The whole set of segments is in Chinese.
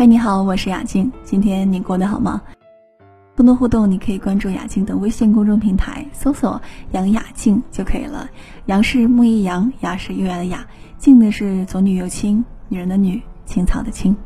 嗨，你好，我是雅静。今天你过得好吗？更多互动，你可以关注雅静的微信公众平台，搜索“杨雅静”就可以了。杨是木易杨，雅是优雅的雅，静的是左女右青，女人的女，青草的青。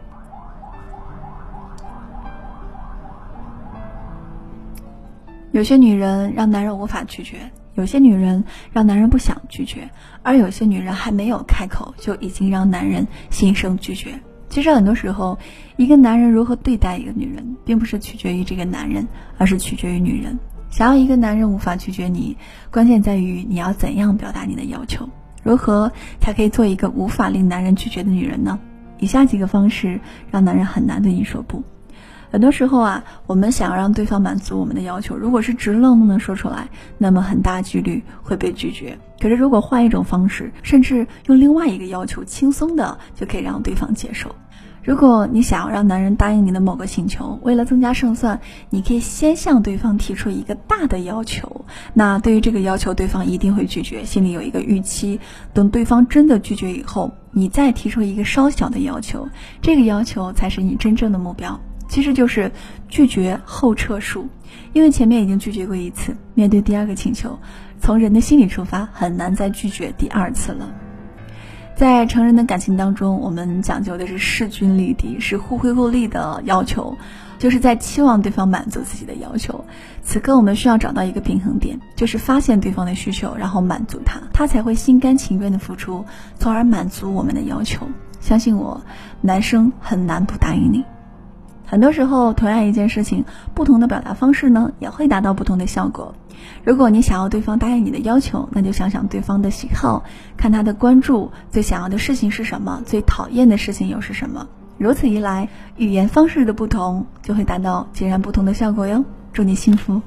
有些女人让男人无法拒绝，有些女人让男人不想拒绝，而有些女人还没有开口，就已经让男人心生拒绝。其实很多时候，一个男人如何对待一个女人，并不是取决于这个男人，而是取决于女人。想要一个男人无法拒绝你，关键在于你要怎样表达你的要求，如何才可以做一个无法令男人拒绝的女人呢？以下几个方式让男人很难对你说不。很多时候啊，我们想要让对方满足我们的要求，如果是直愣愣的说出来，那么很大几率会被拒绝。可是如果换一种方式，甚至用另外一个要求，轻松的就可以让对方接受。如果你想要让男人答应你的某个请求，为了增加胜算，你可以先向对方提出一个大的要求。那对于这个要求，对方一定会拒绝，心里有一个预期。等对方真的拒绝以后，你再提出一个稍小的要求，这个要求才是你真正的目标。其实就是拒绝后撤术，因为前面已经拒绝过一次，面对第二个请求，从人的心理出发，很难再拒绝第二次了。在成人的感情当中，我们讲究的是势均力敌，是互惠互利的要求，就是在期望对方满足自己的要求。此刻我们需要找到一个平衡点，就是发现对方的需求，然后满足他，他才会心甘情愿的付出，从而满足我们的要求。相信我，男生很难不答应你。很多时候，同样一件事情，不同的表达方式呢，也会达到不同的效果。如果你想要对方答应你的要求，那就想想对方的喜好，看他的关注，最想要的事情是什么，最讨厌的事情又是什么。如此一来，语言方式的不同，就会达到截然不同的效果哟。祝你幸福。